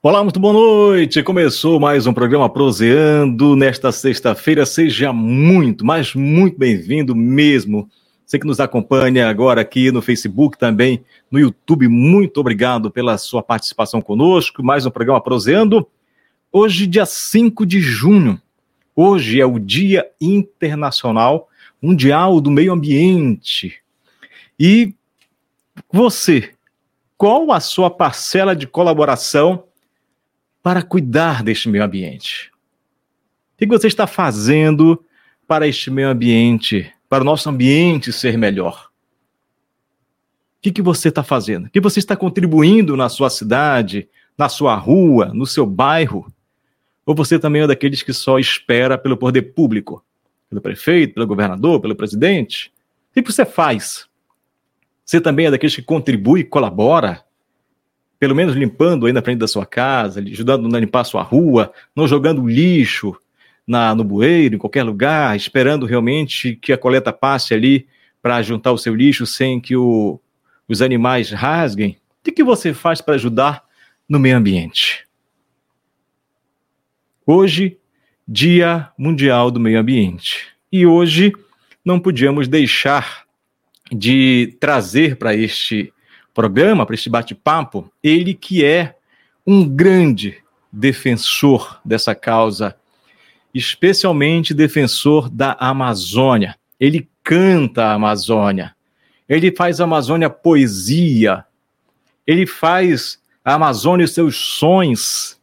Olá, muito boa noite. Começou mais um programa Proseando nesta sexta-feira. Seja muito, mas muito bem-vindo mesmo. Você que nos acompanha agora aqui no Facebook também, no YouTube, muito obrigado pela sua participação conosco. Mais um programa Proseando. Hoje, dia 5 de junho. Hoje é o Dia Internacional Mundial do Meio Ambiente. E você, qual a sua parcela de colaboração para cuidar deste meio ambiente? O que você está fazendo para este meio ambiente, para o nosso ambiente ser melhor? O que, que você está fazendo? O que você está contribuindo na sua cidade, na sua rua, no seu bairro? Ou você também é daqueles que só espera pelo poder público? Pelo prefeito, pelo governador, pelo presidente? O que, que você faz? Você também é daqueles que contribui, colabora? Pelo menos limpando aí na frente da sua casa, ajudando a limpar a sua rua, não jogando lixo na, no bueiro, em qualquer lugar, esperando realmente que a coleta passe ali para juntar o seu lixo sem que o, os animais rasguem. O que, você faz para ajudar no meio ambiente? Hoje, Dia Mundial do Meio Ambiente. E hoje não podíamos deixar de trazer para este programa, para este bate-papo, ele que é um grande defensor dessa causa, especialmente defensor da Amazônia. Ele canta a Amazônia, ele faz a Amazônia poesia, ele faz a Amazônia os seus sons.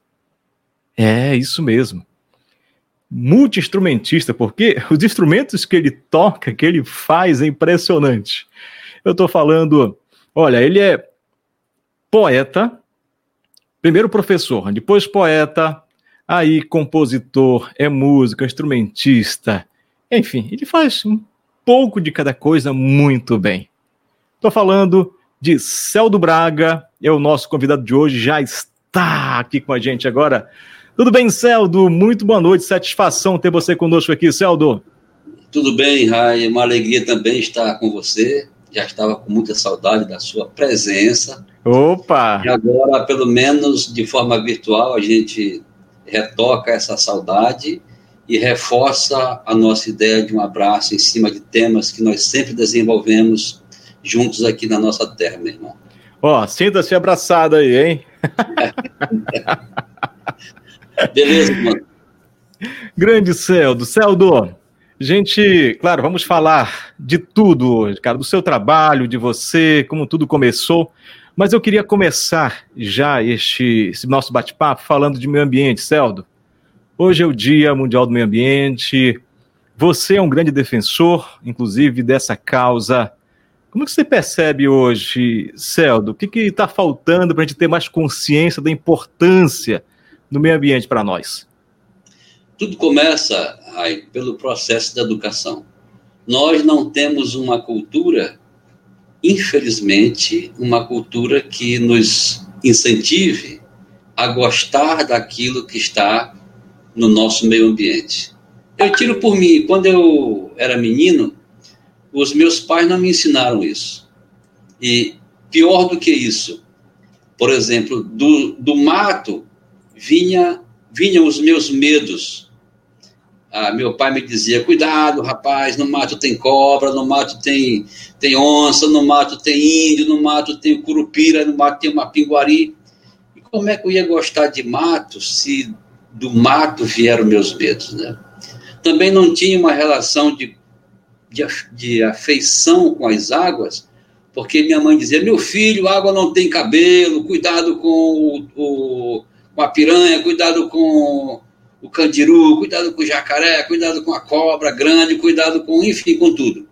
É isso mesmo. Multi-instrumentista, porque os instrumentos que ele toca, que ele faz, é impressionante. Eu estou falando Olha, ele é poeta, primeiro professor, depois poeta, aí compositor, é músico, é instrumentista, enfim, ele faz um pouco de cada coisa muito bem. Estou falando de Celdo Braga, é o nosso convidado de hoje, já está aqui com a gente agora. Tudo bem, Celdo? Muito boa noite, satisfação ter você conosco aqui, Celdo. Tudo bem, Rai, uma alegria também estar com você já estava com muita saudade da sua presença. Opa! E agora, pelo menos de forma virtual, a gente retoca essa saudade e reforça a nossa ideia de um abraço em cima de temas que nós sempre desenvolvemos juntos aqui na nossa terra, meu irmão. Ó, oh, sinta-se abraçado aí, hein? Beleza, mano. Grande Celdo. Celdo, Gente, claro, vamos falar de tudo hoje, cara, do seu trabalho, de você, como tudo começou. Mas eu queria começar já este nosso bate-papo falando de meio ambiente, Celdo. Hoje é o Dia Mundial do Meio Ambiente. Você é um grande defensor, inclusive, dessa causa. Como que você percebe hoje, Celdo? O que está faltando para a gente ter mais consciência da importância do meio ambiente para nós? Tudo começa pelo processo da educação. Nós não temos uma cultura, infelizmente, uma cultura que nos incentive a gostar daquilo que está no nosso meio ambiente. Eu tiro por mim, quando eu era menino, os meus pais não me ensinaram isso. E pior do que isso, por exemplo, do, do mato vinha vinham os meus medos ah, meu pai me dizia: cuidado, rapaz, no mato tem cobra, no mato tem, tem onça, no mato tem índio, no mato tem curupira, no mato tem uma pinguari. E como é que eu ia gostar de mato se do mato vieram meus medos, né? Também não tinha uma relação de, de, de afeição com as águas, porque minha mãe dizia: meu filho, água não tem cabelo, cuidado com, o, o com a piranha, cuidado com o candiru, cuidado com o jacaré, cuidado com a cobra grande, cuidado com, enfim, com tudo.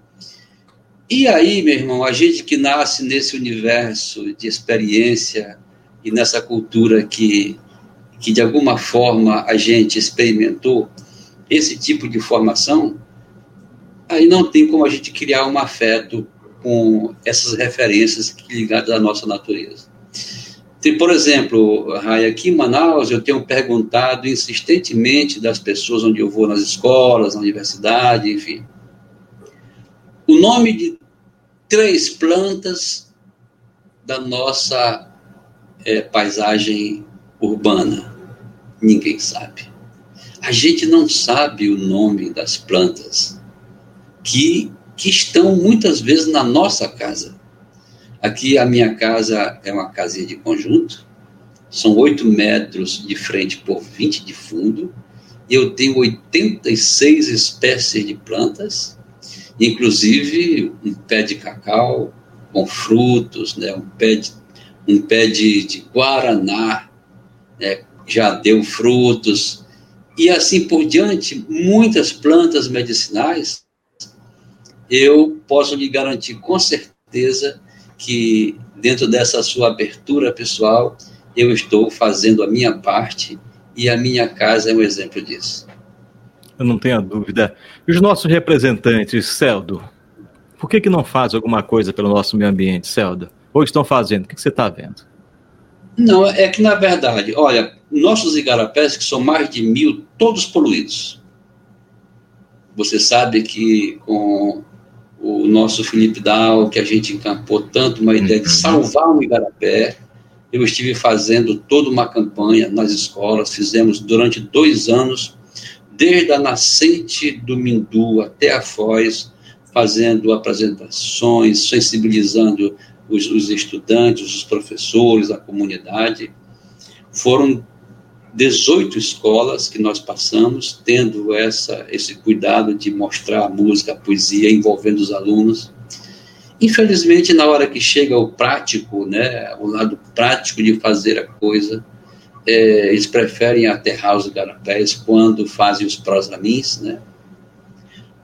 E aí, meu irmão, a gente que nasce nesse universo de experiência e nessa cultura que, que de alguma forma a gente experimentou esse tipo de formação, aí não tem como a gente criar um afeto com essas referências ligadas à nossa natureza. Tem, por exemplo, Raia, aqui em Manaus eu tenho perguntado insistentemente das pessoas onde eu vou nas escolas, na universidade, enfim. O nome de três plantas da nossa é, paisagem urbana? Ninguém sabe. A gente não sabe o nome das plantas que, que estão muitas vezes na nossa casa. Aqui a minha casa é uma casinha de conjunto, são 8 metros de frente por 20 de fundo, e eu tenho 86 espécies de plantas, inclusive um pé de cacau com frutos, né, um pé de, um pé de, de guaraná, né, já deu frutos, e assim por diante, muitas plantas medicinais, eu posso lhe garantir com certeza que dentro dessa sua abertura pessoal, eu estou fazendo a minha parte e a minha casa é um exemplo disso. Eu não tenho a dúvida. E os nossos representantes, Celdo, por que, que não fazem alguma coisa pelo nosso meio ambiente, Celdo? Ou estão fazendo? O que, que você está vendo? Não, é que na verdade, olha, nossos igarapés, que são mais de mil, todos poluídos. Você sabe que com o nosso Felipe Dal, que a gente encampou tanto uma ideia de uhum. salvar o igarapé, eu estive fazendo toda uma campanha nas escolas, fizemos durante dois anos, desde a nascente do Mindu até a Foz, fazendo apresentações, sensibilizando os, os estudantes, os professores, a comunidade. Foram 18 escolas que nós passamos, tendo essa, esse cuidado de mostrar a música, a poesia, envolvendo os alunos. Infelizmente, na hora que chega o prático, né, o lado prático de fazer a coisa, é, eles preferem aterrar os garapés quando fazem os prosamins, né?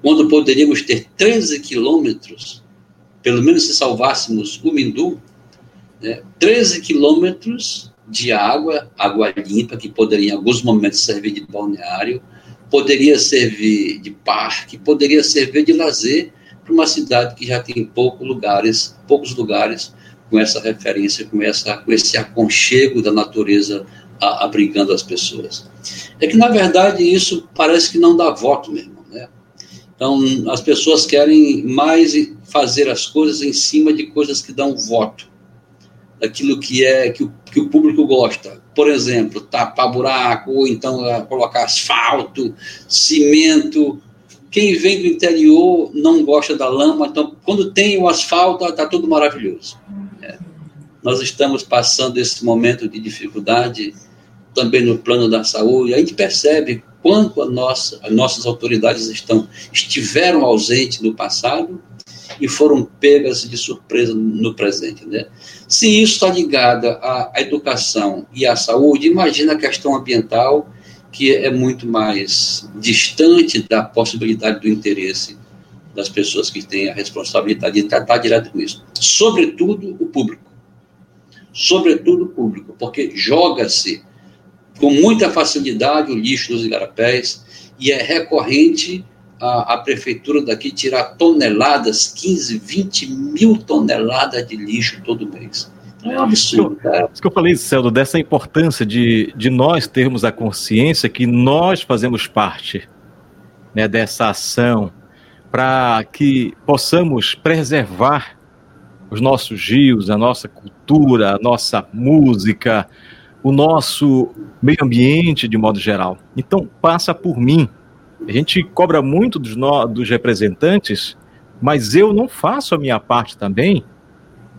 Quando poderíamos ter 13 quilômetros, pelo menos se salvássemos o Mindu, né, 13 quilômetros de água, água limpa, que poderia em alguns momentos servir de balneário, poderia servir de parque, poderia servir de lazer, para uma cidade que já tem poucos lugares, poucos lugares com essa referência, com, essa, com esse aconchego da natureza a, abrigando as pessoas. É que, na verdade, isso parece que não dá voto mesmo. Né? Então, as pessoas querem mais fazer as coisas em cima de coisas que dão voto, daquilo que é que o, que o público gosta. Por exemplo, tapar buraco, ou então uh, colocar asfalto, cimento, quem vem do interior não gosta da lama, então quando tem o asfalto está tudo maravilhoso. É. Nós estamos passando esse momento de dificuldade também no plano da saúde. A gente percebe quanto a nossa, as nossas autoridades estão estiveram ausentes no passado e foram pegas de surpresa no presente. Né? Se isso está ligado à, educação e à saúde, imagina a questão ambiental que é muito mais distante da possibilidade do interesse das pessoas que têm a responsabilidade de tratar direto com isso. Sobretudo o público. Sobretudo o público, porque joga-se com muita facilidade o lixo nos igarapés e é recorrente a, a, prefeitura daqui tirar toneladas, 15, 20 mil toneladas de lixo todo mês. É um absurdo, cara. Isso que eu falei, Celdo, dessa importância de, de nós termos a consciência que nós fazemos parte né, dessa ação para que possamos preservar os nossos rios, a nossa cultura, a nossa música, o nosso meio ambiente de modo geral. Então, passa por mim. A gente cobra muito dos, no, dos representantes, mas eu não faço a minha parte também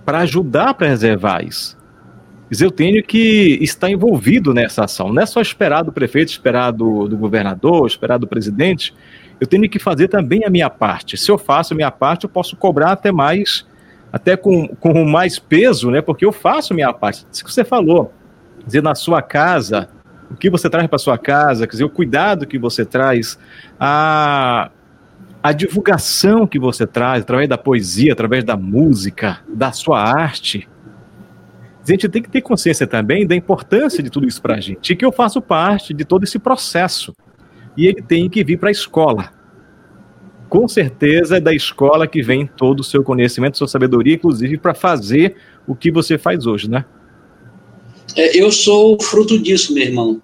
para ajudar a preservar isso. Mas eu tenho que estar envolvido nessa ação. Não é só esperar do prefeito, esperar do, do governador, esperar do presidente. Eu tenho que fazer também a minha parte. Se eu faço a minha parte, eu posso cobrar até mais, até com, com mais peso, né? Porque eu faço a minha parte. Isso que você falou. Dizer, na sua casa, o que você traz para sua casa, quer dizer, o cuidado que você traz, a, a divulgação que você traz através da poesia, através da música, da sua arte. A gente tem que ter consciência também da importância de tudo isso para a gente, e que eu faço parte de todo esse processo. E ele tem que vir para a escola. Com certeza é da escola que vem todo o seu conhecimento, sua sabedoria, inclusive para fazer o que você faz hoje, né? É, eu sou fruto disso, meu irmão.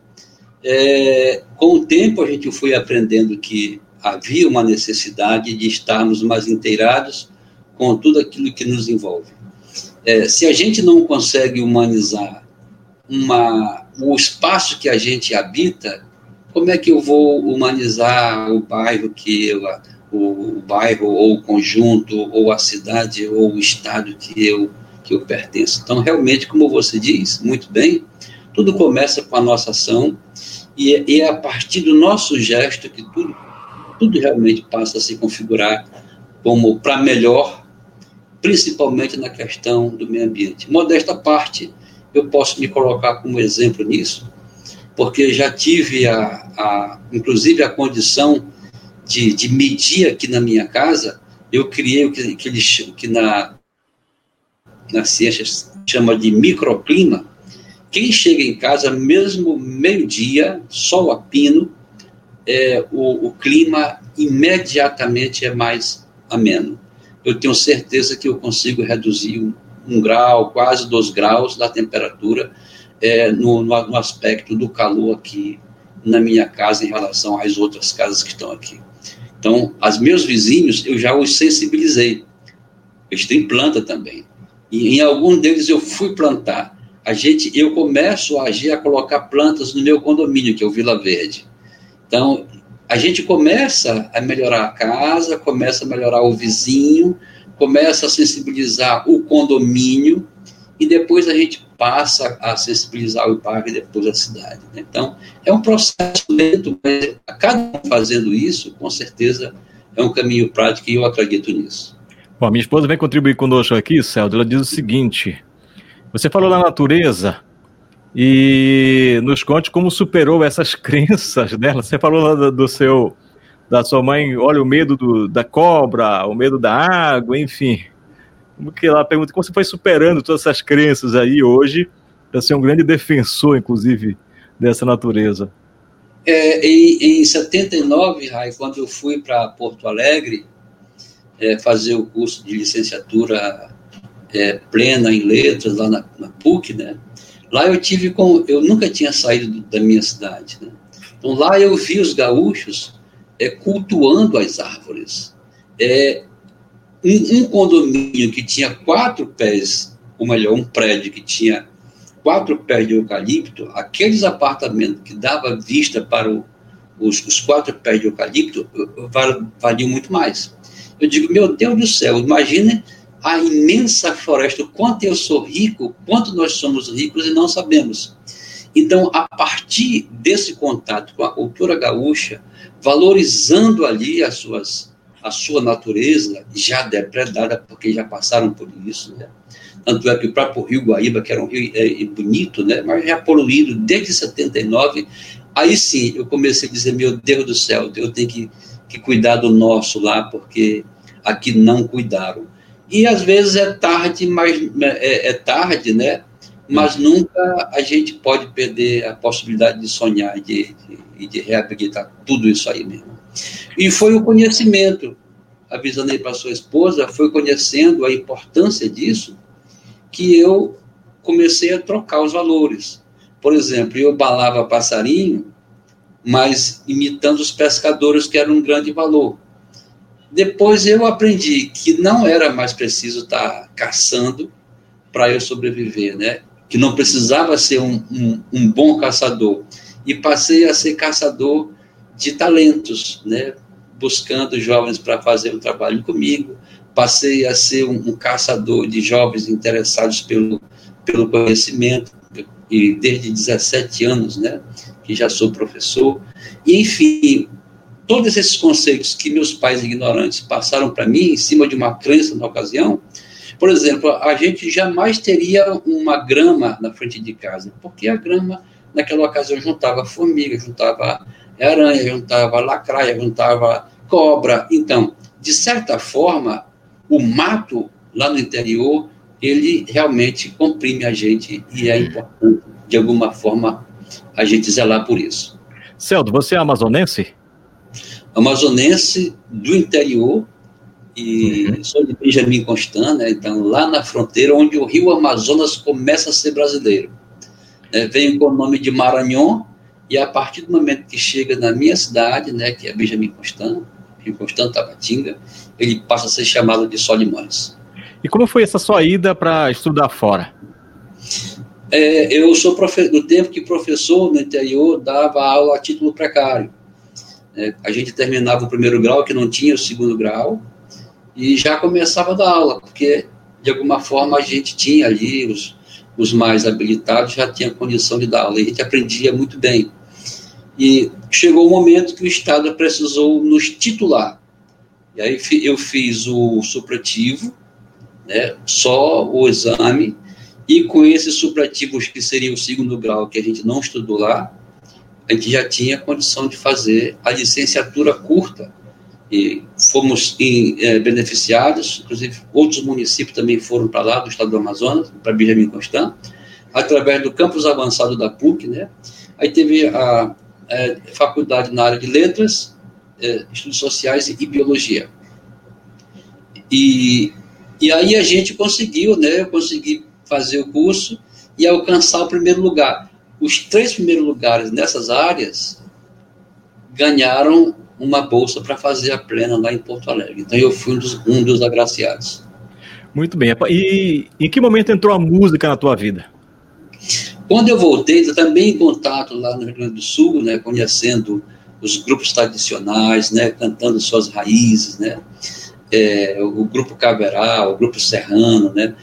É, com o tempo a gente foi aprendendo que havia uma necessidade de estarmos mais inteirados com tudo aquilo que nos envolve. É, se a gente não consegue humanizar uma, o espaço que a gente habita, como é que eu vou humanizar o bairro que eu, o, o bairro ou o conjunto ou a cidade ou o estado que eu que eu pertenço? Então, realmente, como você diz, muito bem, tudo começa com a nossa ação e, e é a partir do nosso gesto que tudo tudo realmente passa a se configurar como para melhor, principalmente na questão do meio ambiente. Modesta parte, eu posso me colocar como exemplo nisso, porque já tive, a, a inclusive, a condição de, de medir aqui na minha casa, eu criei o que, que, que na, na ciência chama de microclima. Quem chega em casa, mesmo meio-dia, sol a pino, é, o, o clima imediatamente é mais ameno. Eu tenho certeza que eu consigo reduzir um, um grau, quase dois graus da temperatura é, no, no, no, aspecto do calor aqui na minha casa em relação às outras casas que estão aqui. Então, os meus vizinhos, eu já os sensibilizei. Eles têm planta também. E em algum deles eu fui plantar. A gente, eu começo a agir, a colocar plantas no meu condomínio, que é o Vila Verde. Então, a gente começa a melhorar a casa, começa a melhorar o vizinho, começa a sensibilizar o condomínio e depois a gente passa a sensibilizar o bairro e depois a cidade. Né? Então, é um processo lento, mas a cada um fazendo isso, com certeza, é um caminho prático e eu acredito nisso. Bom, minha esposa vem contribuir conosco aqui, Celdo. Ela diz o seguinte: você falou da natureza, e nos conte como superou essas crenças dela. Você falou do seu, da sua mãe, olha, o medo do, da cobra, o medo da água, enfim. Como que ela pergunta como você foi superando todas essas crenças aí hoje para ser um grande defensor, inclusive, dessa natureza? É, em, em 79, Rai, quando eu fui para Porto Alegre é, fazer o curso de licenciatura é, plena em letras lá na, na PUC, né? Lá eu tive com, eu nunca tinha saído da minha cidade, né? Então lá eu vi os gaúchos é, cultuando as árvores. É, um, um, condomínio que tinha quatro pés, ou melhor, um prédio que tinha quatro pés de eucalipto, aqueles apartamentos que dava vista para o, os, os, quatro pés de eucalipto valiam muito mais. Eu digo, meu Deus do céu, imagine a imensa floresta, o quanto eu sou rico, quanto nós somos ricos e não sabemos. Então, a partir desse contato com a cultura gaúcha, valorizando ali as suas, a sua natureza, já depredada, porque já passaram por isso, né? Tanto é que o próprio Rio Guaíba, que era um rio é, bonito, né? mas já poluído desde 79, aí sim eu comecei a dizer: meu Deus do céu, eu tenho que, que cuidar do nosso lá, porque aqui não cuidaram. E às vezes é tarde, mas é, é tarde, né? Mas nunca a gente pode perder a possibilidade de sonhar e de, de, de, reabilitar tudo isso aí mesmo. E foi o conhecimento, avisando aí para sua esposa, foi conhecendo a importância disso que eu comecei a trocar os valores. Por exemplo, eu balava passarinho, mas imitando os pescadores, que era um grande valor. Depois eu aprendi que não era mais preciso estar caçando para eu sobreviver, né? Que não precisava ser um, um, um, bom caçador. E passei a ser caçador de talentos, né? Buscando jovens para fazer o trabalho comigo. Passei a ser um, um caçador de jovens interessados pelo, pelo conhecimento. E desde 17 anos, né? Que já sou professor. E, enfim, todos esses conceitos que meus pais ignorantes passaram para mim, em cima de uma crença na ocasião, por exemplo, a gente jamais teria uma grama na frente de casa, porque a grama, naquela ocasião, juntava formiga, juntava aranha, juntava lacraia, juntava cobra. Então, de certa forma, o mato lá no interior, ele realmente comprime a gente e é importante, de alguma forma, a gente zelar por isso. Celdo, você é amazonense? amazonense do interior, e uhum. sou de Benjamin Constant, né, então lá na fronteira, onde o rio Amazonas começa a ser brasileiro. É, vem com o nome de Maranhão, e a partir do momento que chega na minha cidade, né, que é Benjamin Constant, Rio Constant, Tabatinga, ele passa a ser chamado de Solimões. E como foi essa sua ida para estudar fora? É, eu sou do tempo que professor no interior dava aula a título precário. É, a gente terminava o primeiro grau, que não tinha o segundo grau, e já começava a dar aula, porque de alguma forma a gente tinha ali os, os mais habilitados, já tinha condição de dar aula, e a gente aprendia muito bem. E chegou o momento que o Estado precisou nos titular. E aí eu fiz o supletivo, né, só o exame, e com esses suplativos que seria o segundo grau, que a gente não estudou lá, a gente já tinha condição de fazer a licenciatura curta. E fomos em, é, beneficiados, inclusive outros municípios também foram para lá, do estado do Amazonas, para Benjamin Constant, através do campus avançado da PUC, né? Aí teve a, é, faculdade na área de letras, é, estudos sociais e, biologia. E, e aí a gente conseguiu, né? Consegui fazer o curso e alcançar o primeiro lugar. Os três primeiros lugares nessas áreas ganharam uma bolsa para fazer a plena lá em Porto Alegre. Então eu fui um dos, um dos agraciados. Muito bem. E em que momento entrou a música na tua vida? Quando eu voltei, também em contato lá no Rio Grande do Sul, né, conhecendo os grupos tradicionais, né, cantando suas raízes, né, é, o grupo Caverá, o grupo Serrano, né, eu,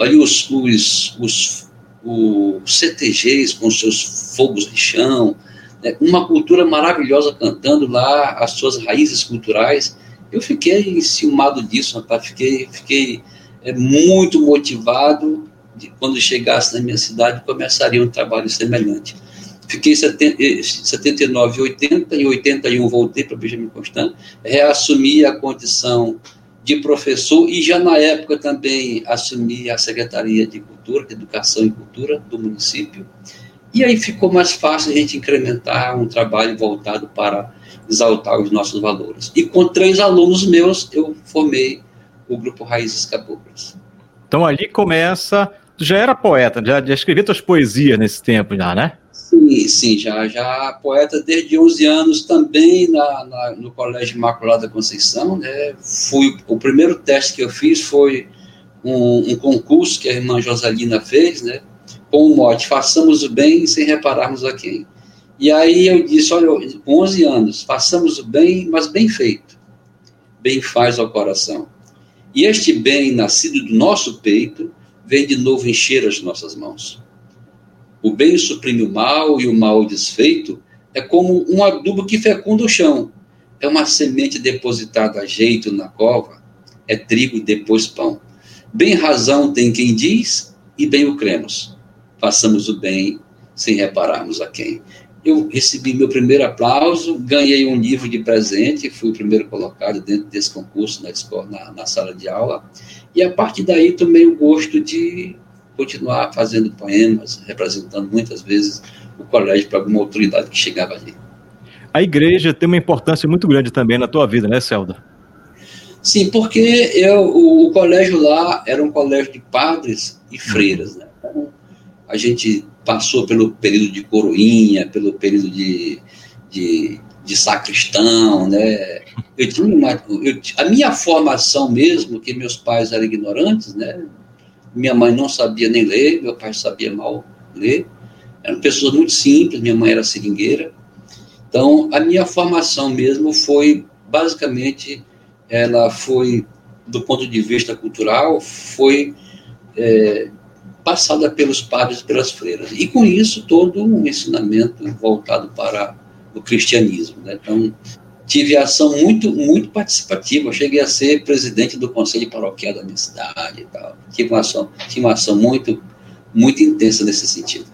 ali os, os, os, os CTGs com seus fogos de chão, né, uma cultura maravilhosa cantando lá as suas raízes culturais. Eu fiquei enciumado disso, rapaz, fiquei, fiquei é, muito motivado de quando chegasse na minha cidade começaria um trabalho semelhante. Fiquei 79 e 80, em 81 voltei para Benjamin Constant, reassumi a condição de professor e já na época também assumi a Secretaria de Cultura, Educação e Cultura do município. E aí ficou mais fácil a gente incrementar um trabalho voltado para exaltar os nossos valores. E com três alunos meus, eu formei o grupo Raízes Caboclas. Então ali começa Tu já era poeta, já, já escrevia tuas poesias nesse tempo já, né? Sim, sim, já, já poeta desde 11 anos também na, na, no Colégio Imaculada Conceição, né? Fui, o primeiro teste que eu fiz foi um, um concurso que a irmã Josalina fez, né? Com o mote, façamos o bem sem repararmos a quem. E aí eu disse, olha, com 11 anos, façamos o bem, mas bem feito. Bem faz ao coração. E este bem nascido do nosso peito vem de novo encher as nossas mãos. O bem suprime o mal e o mal desfeito é como um adubo que fecunda o chão. É uma semente depositada a jeito na cova, é trigo e depois pão. Bem razão tem quem diz e bem o cremos. Façamos o bem sem repararmos a quem. Eu recebi meu primeiro aplauso, ganhei um livro de presente, fui o primeiro colocado dentro desse concurso na, escola, na, na sala de aula. E a partir daí tomei o gosto de continuar fazendo poemas, representando muitas vezes o colégio para alguma autoridade que chegava ali. A igreja tem uma importância muito grande também na tua vida, né, Celda? Sim, porque eu, o, o, colégio lá era um colégio de padres e freiras, né? Então, a gente passou pelo período de coroinha, pelo período de, de, de sacristão, né? Eu tinha uma, eu, a minha formação mesmo, que meus pais eram ignorantes, né? Minha mãe não sabia nem ler, meu pai sabia mal ler. Eram pessoas muito simples, minha mãe era seringueira. Então, a minha formação mesmo foi, basicamente, ela foi, do ponto de vista cultural, foi é, passada pelos padres e pelas freiras. E com isso, todo um ensinamento voltado para o cristianismo. Né? Então, tive ação muito, muito participativa. Eu cheguei a ser presidente do conselho paroquial da minha cidade e tal. Tive uma ação, tive uma ação muito, muito intensa nesse sentido.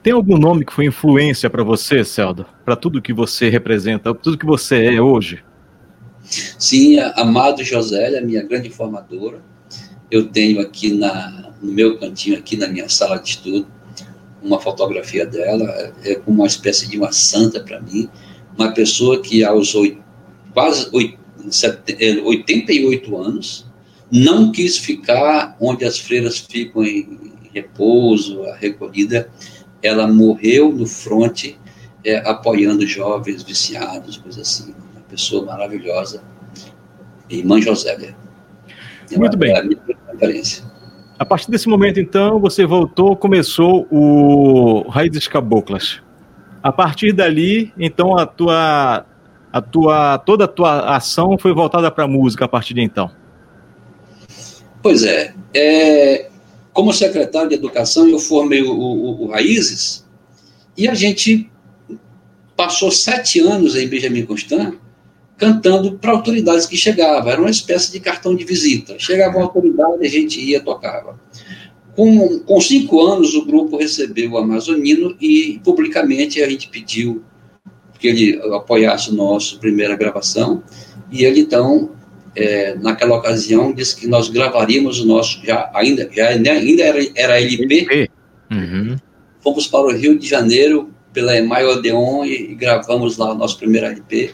Tem algum nome que foi influência para você, Celda? Para tudo que você representa, tudo que você é hoje? Sim, a Amado Josélia, minha grande formadora. Eu tenho aqui na, no meu cantinho, aqui na minha sala de estudo, uma fotografia dela, é como uma espécie de uma santa para mim uma pessoa que aos oito, quase 88 é, anos não quis ficar onde as freiras ficam em repouso, a recolhida, ela morreu no fronte é, apoiando jovens viciados, coisa assim. Uma pessoa maravilhosa, irmã Josélia. Muito bem. É a minha referência. A partir desse momento, então, você voltou, começou o Raízes Caboclas. A partir dali, então, a tua, a tua, toda a tua ação foi voltada para a música a partir de então. Pois é, é, como secretário de Educação, eu formei o, o, o Raízes e a gente passou sete anos em Benjamin Constant cantando para autoridades que chegavam. Era uma espécie de cartão de visita. Chegava uma autoridade, a gente ia tocava. Com, com cinco anos, o grupo recebeu o Amazonino e publicamente a gente pediu que ele apoiasse o nosso primeira gravação. E ele, então, é, naquela ocasião, disse que nós gravaríamos o nosso, já, ainda, já, ainda era, era LP. Uhum. Fomos para o Rio de Janeiro pela Emai Odeon e, e gravamos lá o nosso primeiro LP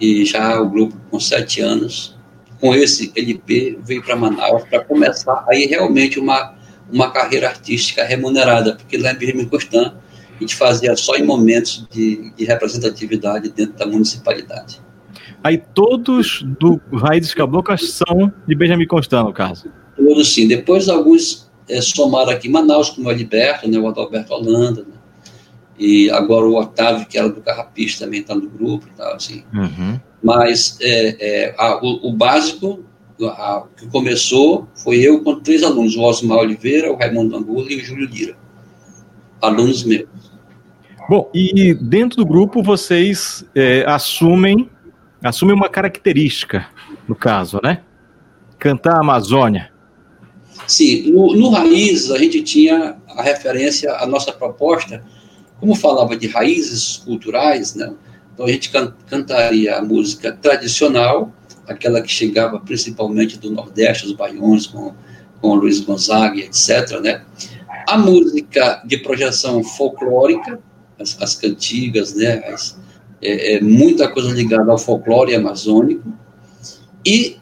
e já o grupo com sete anos, com esse LP, veio para Manaus para começar aí realmente uma, uma carreira artística remunerada, porque lá em Birmingham a gente fazia só em momentos de, de representatividade dentro da municipalidade. Aí todos do Raízes Caboclas são de Benjamin Constant, no caso? Todos sim. Depois alguns é, somaram aqui em Manaus, como o Alberto, né, o Adalberto Holanda, né, e agora o Otávio, que era do Carrapicho, também está no grupo e tal, assim. Uhum. Mas é, é, a, o, o, básico a, que começou foi eu com três alunos, o Osmar Oliveira, o Raimundo Angulo e o Júlio Lira. Alunos meus. Bom, e dentro do grupo vocês é, assumem, assumem uma característica, no caso, né? Cantar a Amazônia. Sim, no, no Raiz a gente tinha a referência, a nossa proposta como falava de raízes culturais, né? então a gente can cantaria a música tradicional, aquela que chegava principalmente do Nordeste, os baiões, com, com Luiz Gonzaga, etc. Né? A música de projeção folclórica, as, as cantigas, né? As, é, é, muita coisa ligada ao folclore amazônico. E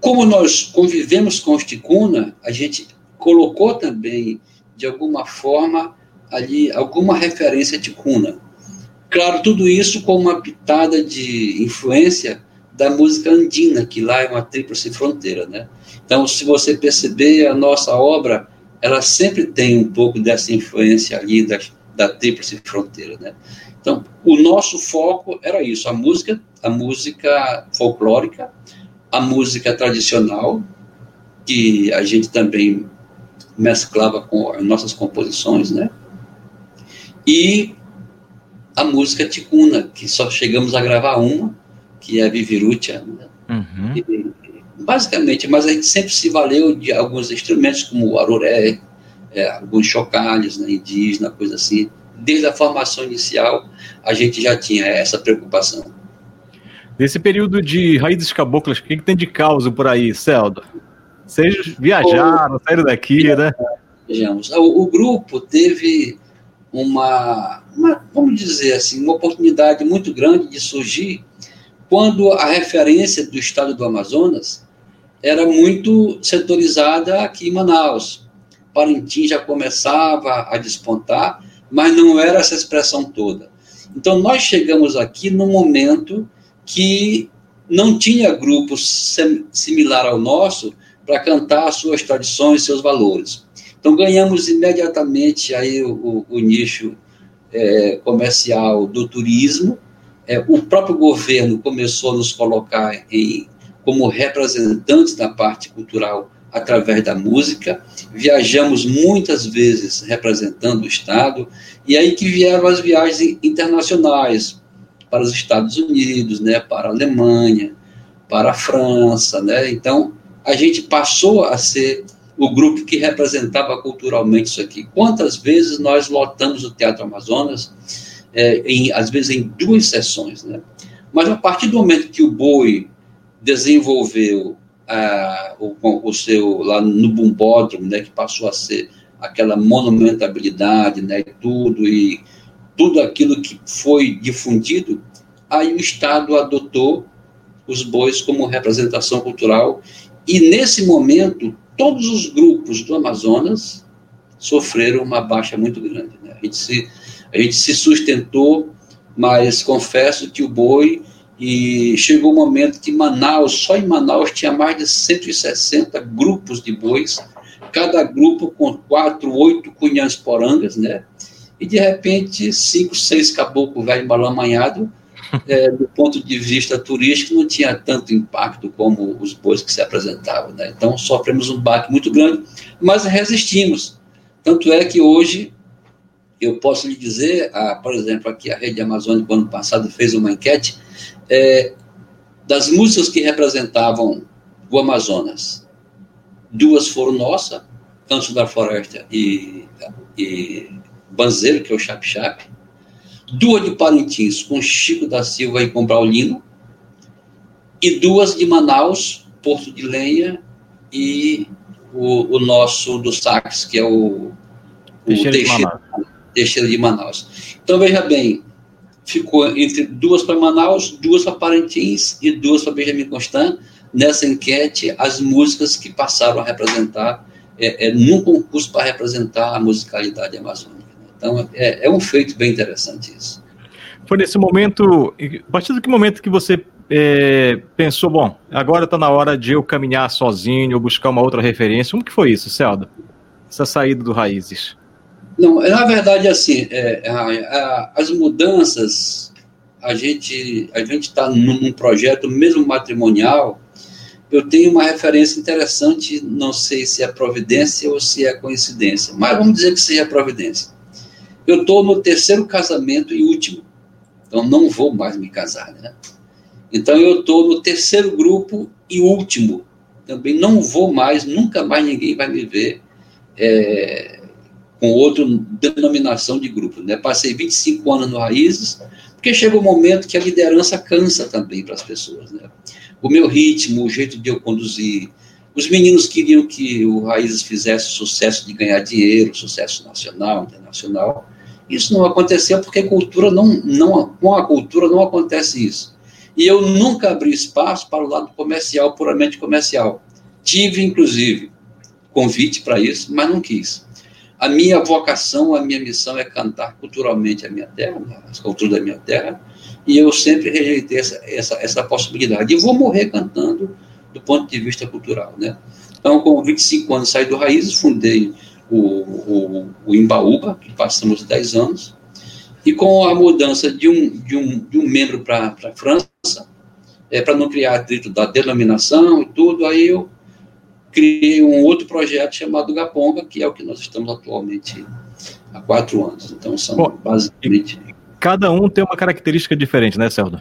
como nós convivemos com os ticuna, a gente colocou também, de alguma forma, ali alguma referência de cuna. Claro, tudo isso com uma pitada de influência da música andina, que lá é uma tríplice fronteira, né? Então, se você perceber, a nossa obra, ela sempre tem um pouco dessa influência ali da, da tríplice fronteira, né? Então, o nosso foco era isso, a música, a música folclórica, a música tradicional, que a gente também mesclava com as nossas composições, né? E a música Ticuna, que só chegamos a gravar uma, que é a Vivirutia. Né? Uhum. E, basicamente, mas a gente sempre se valeu de alguns instrumentos, como o aroré, é, alguns chocalhos né, indígenas, coisa assim. Desde a formação inicial, a gente já tinha essa preocupação. Nesse período de raízes caboclas, o que, que tem de causa por aí, Celdo? Vocês viajaram, saíram daqui, né? Vejamos. O, o grupo teve uma, uma, vamos dizer assim, uma oportunidade muito grande de surgir quando a referência do estado do Amazonas era muito setorizada aqui em Manaus. Parintins já começava a despontar, mas não era essa expressão toda. Então, nós chegamos aqui num momento que não tinha grupo similar ao nosso para cantar suas tradições, seus valores. Então ganhamos imediatamente aí o, o nicho é, comercial do turismo. É, o próprio governo começou a nos colocar em, como representantes da parte cultural através da música. Viajamos muitas vezes representando o Estado, e aí que vieram as viagens internacionais para os Estados Unidos, né, para a Alemanha, para a França. Né? Então, a gente passou a ser o grupo que representava culturalmente isso aqui. Quantas vezes nós lotamos o Teatro Amazonas, é, em, às vezes em duas sessões, né? Mas a partir do momento que o Boi desenvolveu ah, o, o, seu lá no Bumbódromo, né, que passou a ser aquela monumentabilidade, né, tudo e tudo aquilo que foi difundido, aí o Estado adotou os bois como representação cultural e nesse momento todos os grupos do Amazonas sofreram uma baixa muito grande. Né? A, gente se, a gente se sustentou, mas confesso que o boi, e chegou um momento que Manaus, só em Manaus, tinha mais de 160 grupos de bois cada grupo com quatro, oito cunhãs porangas, né? E de repente, cinco, seis caboclos velho balamanhado, é, do ponto de vista turístico, não tinha tanto impacto como os bois que se apresentavam, né? Então, sofremos um baque muito grande, mas resistimos. Tanto é que hoje eu posso lhe dizer, a, por exemplo, aqui a Rede Amazônica, ano passado, fez uma enquete é, das músicas que representavam o Amazonas. Duas foram nossas, Canto da Floresta e, e Banzeiro, que é o Chap Chap. Duas de Parintins, com Chico da Silva e com Braulino. E duas de Manaus, Porto de Lenha e o, o nosso do sax, que é o, o Teixeira, Teixeira, de Teixeira de Manaus. Então, veja bem, ficou entre duas para Manaus, duas para Parintins e duas para Benjamin Constant, nessa enquete, as músicas que passaram a representar, é, é num concurso para representar a musicalidade amazônica. Então, é, é um feito bem interessante isso. Foi nesse momento, a partir do que momento que você é, pensou, bom, agora está na hora de eu caminhar sozinho, ou buscar uma outra referência. Como que foi isso, Celdo? Essa saída do Raízes? Não, na verdade, assim, é, a, a, as mudanças, a gente a gente está num, num, projeto mesmo matrimonial. Eu tenho uma referência interessante, não sei se é providência ou se é coincidência, mas vamos dizer que seja providência. Eu estou no terceiro casamento e último, então não vou mais me casar, né? Então eu estou no terceiro grupo e último, também não vou mais, nunca mais ninguém vai me ver é, com outra denominação de grupo. Né? Passei 25 anos no Raízes, porque chega um momento que a liderança cansa também para as pessoas. Né? O meu ritmo, o jeito de eu conduzir. Os meninos queriam que o Raízes fizesse sucesso de ganhar dinheiro, sucesso nacional, internacional. Isso não aconteceu porque cultura não, não, com a cultura não acontece isso. E eu nunca abri espaço para o lado comercial, puramente comercial. Tive, inclusive, convite para isso, mas não quis. A minha vocação, a minha missão é cantar culturalmente a minha terra, as culturas da minha terra, e eu sempre rejeitei essa, essa, essa possibilidade. E vou morrer cantando do ponto de vista cultural, né? Então, com 25 anos saí do Raízes, fundei o, o, o Imbaúba, que passamos 10 anos, e com a mudança de um, de um, de um membro para a França, é, para não criar atrito da denominação e tudo, aí eu criei um outro projeto chamado Gaponga, que é o que nós estamos atualmente há quatro anos. Então, são Bom, basicamente. Cada um tem uma característica diferente, né, Celdo?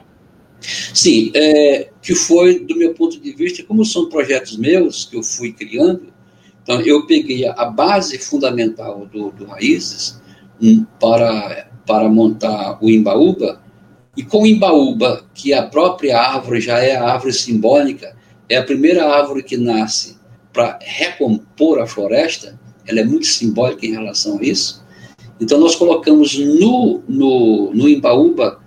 Sim, é, que foi, do meu ponto de vista, como são projetos meus que eu fui criando, então eu peguei a base fundamental do, do Raízes para, para montar o Imbaúba, e com o Imbaúba, que a própria árvore já é a árvore simbólica, é a primeira árvore que nasce para recompor a floresta, ela é muito simbólica em relação a isso. Então, nós colocamos no, no, no Imbaúba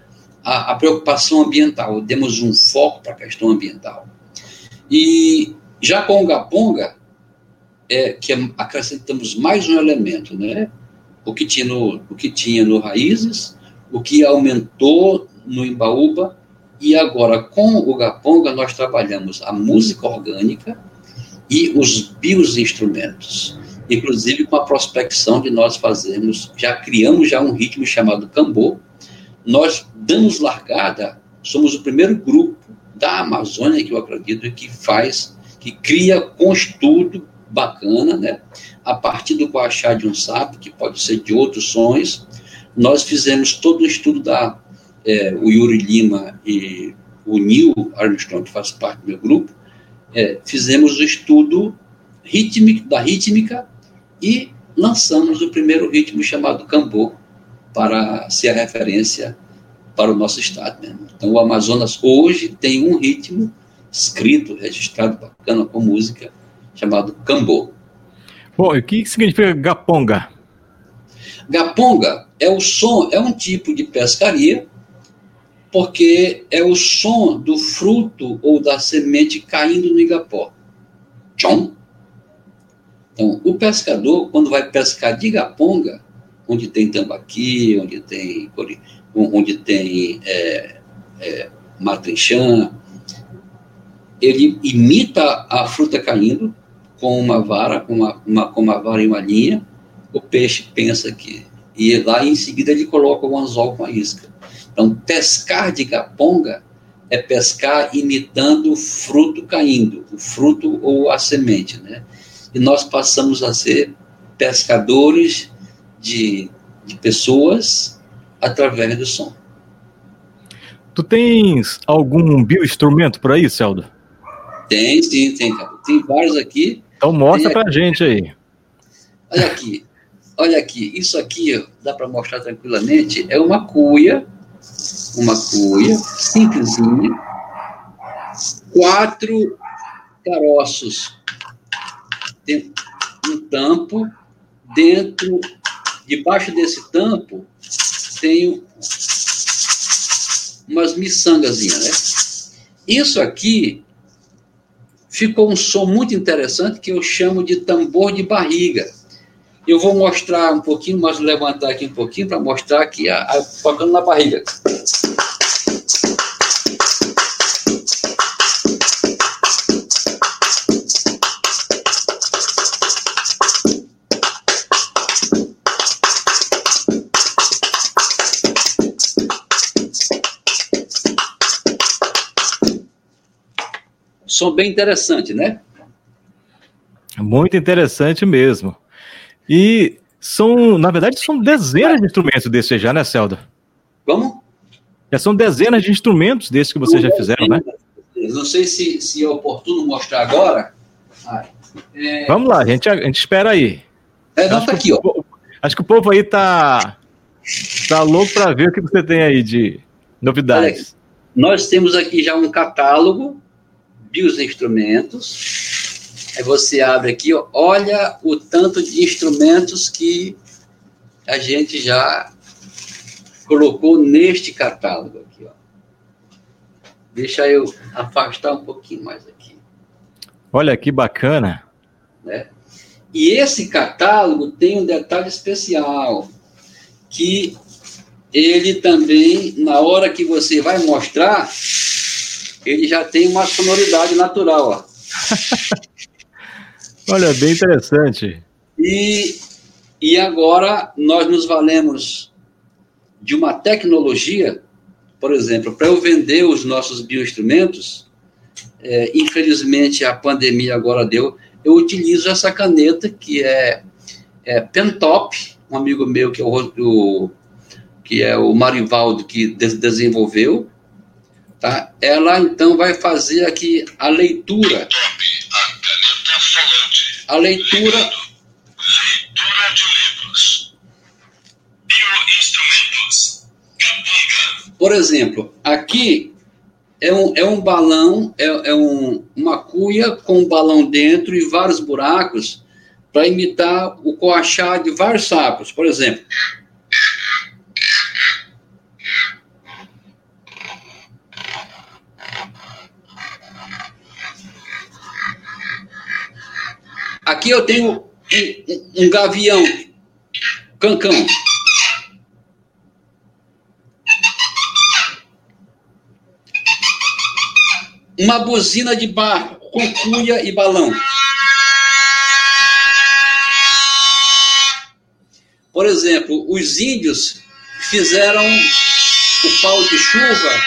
a, a preocupação ambiental, demos um foco para a questão ambiental. E já com o Gaponga, é, que acrescentamos mais um elemento, né? O que tinha no, o que tinha no Raízes, o que aumentou no Imbaúba, e agora com o Gaponga nós trabalhamos a música orgânica, e os bioinstrumentos, inclusive com a prospecção de nós fazermos, já criamos já um ritmo chamado cambô, nós damos largada, somos o primeiro grupo da Amazônia que eu acredito que faz, que cria com estudo bacana, né? A partir do coachá de um sapo, que pode ser de outros sons, nós fizemos todo o estudo da é, o Yuri Lima e o Neil Armstrong, que faz parte do meu grupo, é, fizemos o estudo rítmico, da rítmica e lançamos o primeiro ritmo chamado cambô para ser a referência para o nosso estado. Mesmo. Então, o Amazonas hoje tem um ritmo escrito, registrado, bacana, com música, chamado cambô. Bom, e o que significa gaponga? Gaponga é o som, é um tipo de pescaria porque é o som do fruto ou da semente caindo no igapó. Tchom. Então, o pescador, quando vai pescar de igaponga, onde tem tambaqui, onde tem, onde tem é, é, matrinchã, ele imita a fruta caindo, com uma vara, com uma, uma, com uma vara e uma linha, o peixe pensa que. E lá em seguida ele coloca o anzol com a isca. Então, pescar de gaponga é pescar imitando o fruto caindo, o fruto ou a semente, né? E nós passamos a ser pescadores de, de pessoas através do som. Tu tens algum bioinstrumento por aí, Celdo? Tem, sim, tem, cara. Tem vários aqui. Então mostra pra gente aí. Olha aqui. Olha aqui. Isso aqui, dá para mostrar tranquilamente, é uma cuia. Uma cuia simplesinha. Quatro caroços. Um tampo. Dentro, debaixo desse tampo, tem umas miçangazinhas, né? Isso aqui ficou um som muito interessante que eu chamo de tambor de barriga. Eu vou mostrar um pouquinho, mas levantar aqui um pouquinho para mostrar que a, a, tocando na barriga. Som bem interessante, né? Muito interessante mesmo. E são, na verdade, são dezenas de instrumentos desses já, né, Celda? Como? Já são dezenas de instrumentos desses que vocês já fizeram, né? Não sei se, se é oportuno mostrar agora. É... Vamos lá, a gente, a gente espera aí. É, não, tá aqui, ó. Acho que o povo aí tá, tá louco para ver o que você tem aí de novidades. Nós temos aqui já um catálogo os instrumentos. Aí você abre aqui, ó, olha o tanto de instrumentos que a gente já colocou neste catálogo aqui, ó. Deixa eu afastar um pouquinho mais aqui. Olha que bacana. Né? E esse catálogo tem um detalhe especial, que ele também, na hora que você vai mostrar, ele já tem uma sonoridade natural. Olha, bem interessante. E, e agora nós nos valemos de uma tecnologia, por exemplo, para eu vender os nossos bioinstrumentos, é, infelizmente a pandemia agora deu, eu utilizo essa caneta que é, é Pentop, um amigo meu que é o, o que é o Marivaldo que desenvolveu, Tá? Ela então vai fazer aqui a leitura. A leitura. Leitura de livros. Bioinstrumentos. Por exemplo, aqui é um, é um balão, é, é um, uma cuia com um balão dentro e vários buracos para imitar o coachar de vários sapos. Por exemplo, Aqui eu tenho um, um gavião, cancão. Uma buzina de barro com cuia e balão. Por exemplo, os índios fizeram o pau de chuva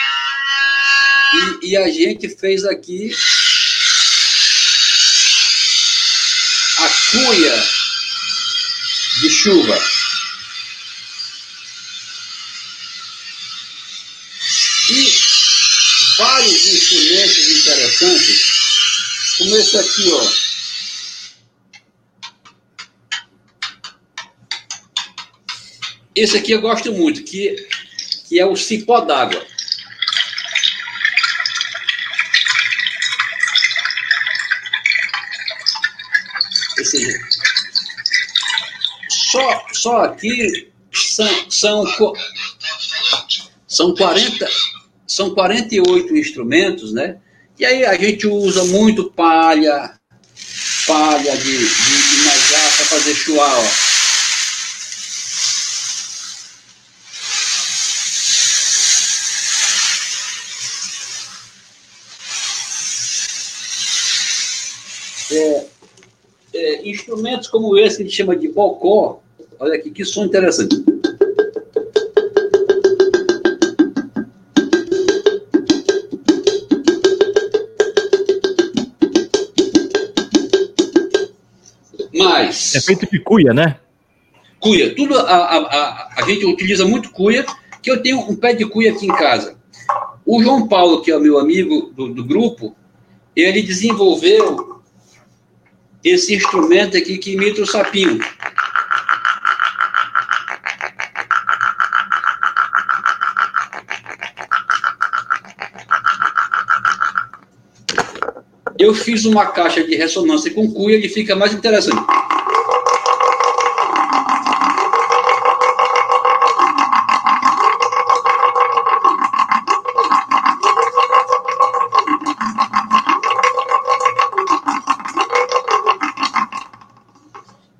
e, e a gente fez aqui cuia de chuva. E vários instrumentos interessantes, como esse aqui, ó. Esse aqui eu gosto muito, que, que é o cipó d'água. Só, só aqui são, são, são 40, são 48 instrumentos, né? E aí a gente usa muito palha, palha de, de, de para fazer chuá, ó. É, É, instrumentos como esse que a gente chama de bocó, olha aqui que som interessante. Mas. É feito de cuia, né? Cuia. Tudo a, a, a, a gente utiliza muito cuia, que eu tenho um pé de cuia aqui em casa. O João Paulo, que é o meu amigo do, do grupo, ele desenvolveu esse instrumento aqui que imita o sapinho. Eu fiz uma caixa de ressonância com cuia e fica mais interessante.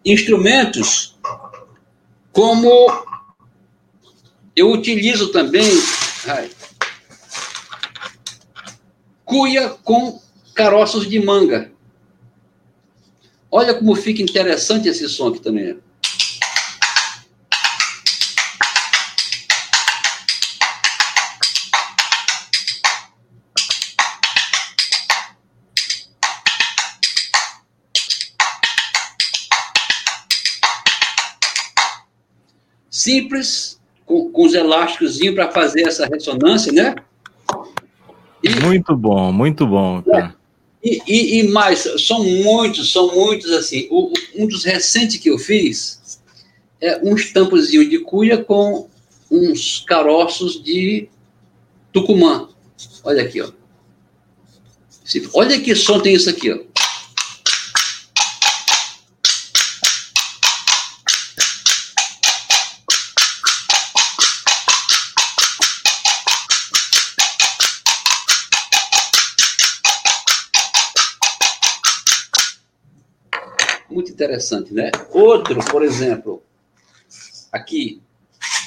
Instrumentos como eu utilizo também ai, cuia com caroços de manga. Olha como fica interessante esse som aqui também. Simples, com, com os elásticos para fazer essa ressonância, né? E, muito bom, muito bom. É, e, e, e, mais, são muitos, são muitos assim. O, um dos recentes que eu fiz é um estampozinho de cuia com uns caroços de Tucumã. Olha aqui, ó. Olha que som tem isso aqui, ó. Interessante, né? Outro, por exemplo, aqui,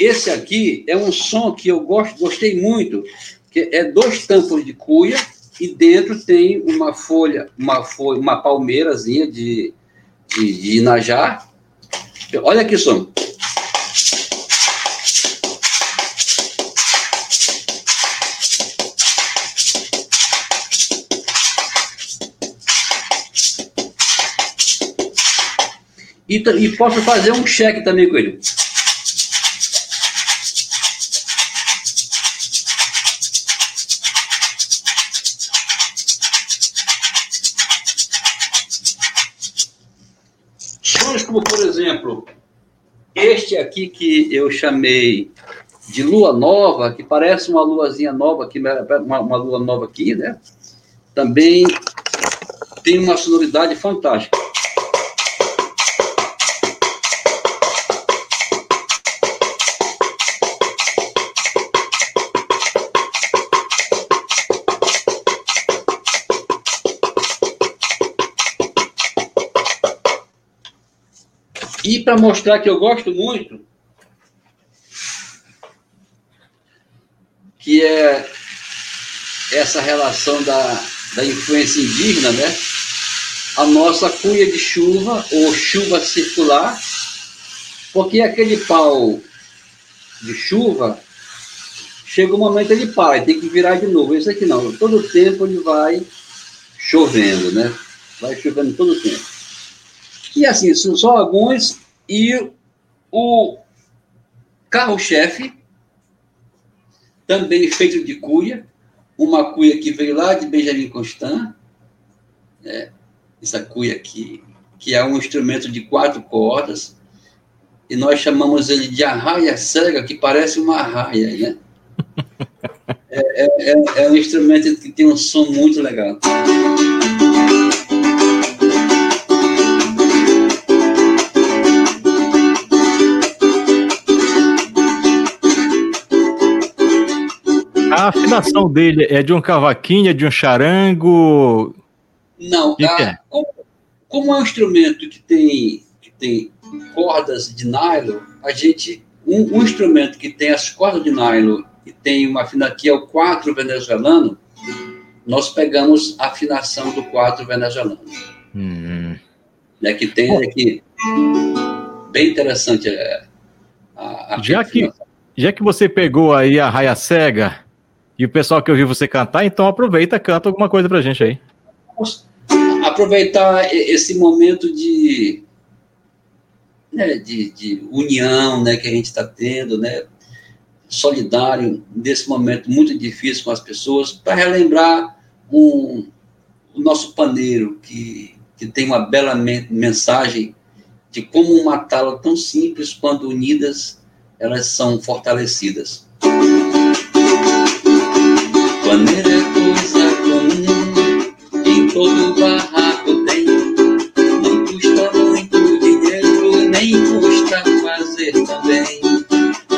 esse aqui é um som que eu gosto, gostei muito, que é dois tampos de cuia e dentro tem uma folha, uma folha, uma palmeirazinha de, de, de inajá. Olha que som. E, e posso fazer um cheque também com ele. Sons como, por exemplo, este aqui que eu chamei de lua nova, que parece uma luazinha nova, aqui, uma, uma lua nova aqui, né? Também tem uma sonoridade fantástica. Para mostrar que eu gosto muito, que é essa relação da, da influência indígena, né? A nossa cuia de chuva, ou chuva circular, porque aquele pau de chuva, chega um momento ele para, tem que virar de novo. Esse aqui não, todo tempo ele vai chovendo, né? Vai chovendo todo tempo. E assim, são só alguns. E o carro-chefe, também feito de cuia, uma cuia que veio lá de Benjamin Constant, né? essa cuia aqui, que é um instrumento de quatro cordas, e nós chamamos ele de arraia cega, que parece uma arraia, né? É, é, é, é um instrumento que tem um som muito legal. A afinação dele é de um cavaquinho, é de um charango? Não, a, é? como, como, é um instrumento que tem, que tem cordas de nylon, a gente. Um, um instrumento que tem as cordas de nylon e tem uma afinação que é o 4 venezuelano, nós pegamos a afinação do 4 venezuelano. Hum. né, que tem aqui. Bem interessante é, a, a já, que, já que você pegou aí a raia cega e o pessoal que ouviu você cantar, então aproveita, canta alguma coisa pra gente aí. Aproveitar esse momento de, né, de, de união né, que a gente está tendo, né, solidário nesse momento muito difícil com as pessoas, para relembrar um, o nosso paneiro, que, que tem uma bela mensagem de como matá-la tão simples, quando unidas, elas são fortalecidas. Paneiro é coisa comum, em todo barraco tem, não custa muito dinheiro, nem custa fazer também,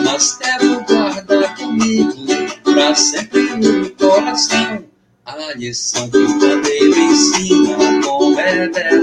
mas quero guardar comigo, pra sempre no coração. A lição que o padeiro ensina, como é bela